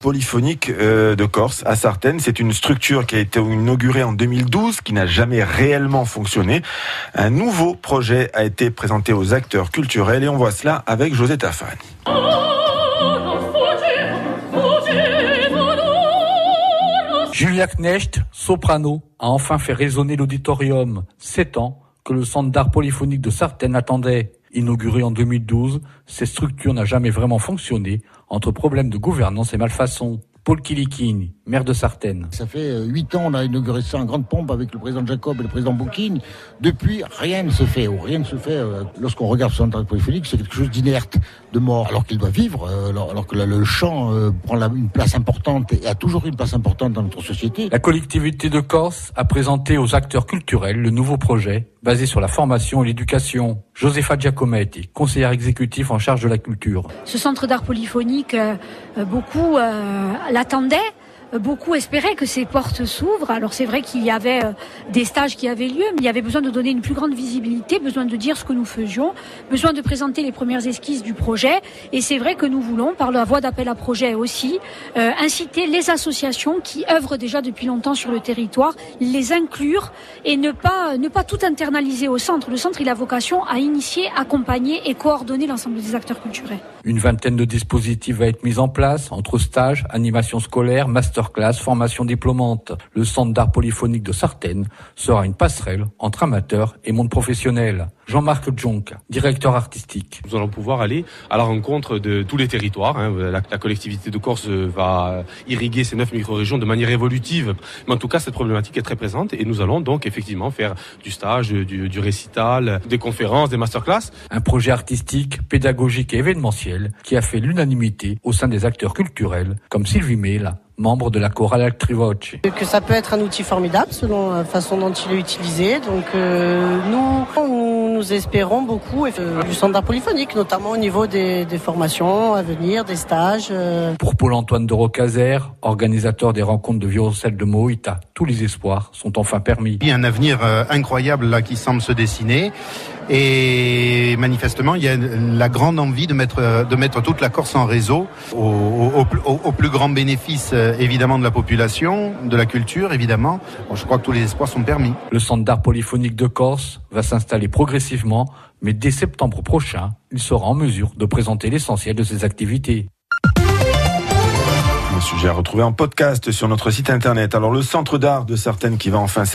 polyphonique euh, de Corse à Sartène. C'est une structure qui a été inaugurée en 2012, qui n'a jamais réellement fonctionné. Un nouveau projet a été présenté aux acteurs culturels et on voit cela avec José Tafani. Julia Knecht, soprano, a enfin fait résonner l'auditorium. Sept ans que le centre d'art polyphonique de Sartène attendait. Inauguré en 2012, cette structure n'a jamais vraiment fonctionné entre problèmes de gouvernance et malfaçon. Paul Kilikini, maire de Sartène. Ça fait euh, huit ans, on a inauguré ça en grande pompe avec le président Jacob et le président Bouquin. Depuis, rien ne se fait, ou rien ne se fait. Euh, lorsqu'on regarde son centre c'est quelque chose d'inerte, de mort, alors qu'il doit vivre, euh, alors, que le chant prend une place importante et a toujours une place importante dans notre société. La collectivité de Corse a présenté aux acteurs culturels le nouveau projet basé sur la formation et l'éducation. Josefa Giacometti, conseillère exécutive en charge de la culture. Ce centre d'art polyphonique, beaucoup l'attendait beaucoup espéraient que ces portes s'ouvrent. Alors c'est vrai qu'il y avait euh, des stages qui avaient lieu, mais il y avait besoin de donner une plus grande visibilité, besoin de dire ce que nous faisions, besoin de présenter les premières esquisses du projet. Et c'est vrai que nous voulons, par la voie d'appel à projet aussi, euh, inciter les associations qui œuvrent déjà depuis longtemps sur le territoire, les inclure et ne pas ne pas tout internaliser au centre. Le centre, il a vocation à initier, accompagner et coordonner l'ensemble des acteurs culturels. Une vingtaine de dispositifs va être mis en place entre stages, animation scolaire, master classe, formation diplômante. Le centre d'art polyphonique de Sartène sera une passerelle entre amateurs et monde professionnel. Jean-Marc Jonk, directeur artistique. Nous allons pouvoir aller à la rencontre de tous les territoires. Hein. La, collectivité de Corse va irriguer ces neuf micro-régions de manière évolutive. Mais en tout cas, cette problématique est très présente et nous allons donc effectivement faire du stage, du, du récital, des conférences, des masterclass. Un projet artistique, pédagogique et événementiel qui a fait l'unanimité au sein des acteurs culturels comme Sylvie Mail, membre de la chorale Altrivoce. Que ça peut être un outil formidable selon la façon dont il est utilisé. Donc euh, nous, nous espérons beaucoup euh, du centre d'art polyphonique, notamment au niveau des, des, formations à venir, des stages. Euh. Pour Paul-Antoine de Rocazer, organisateur des rencontres de violoncelle de Moïta, tous les espoirs sont enfin permis. Il y a un avenir incroyable là qui semble se dessiner. Et manifestement, il y a la grande envie de mettre, de mettre toute la Corse en réseau au, au, au, au plus grand bénéfice euh, évidemment de la population, de la culture évidemment. Bon, je crois que tous les espoirs sont permis. Le centre d'art polyphonique de Corse va s'installer progressivement, mais dès septembre prochain, il sera en mesure de présenter l'essentiel de ses activités. Le sujet à retrouver en podcast sur notre site internet. Alors le centre d'art de certaines qui va enfin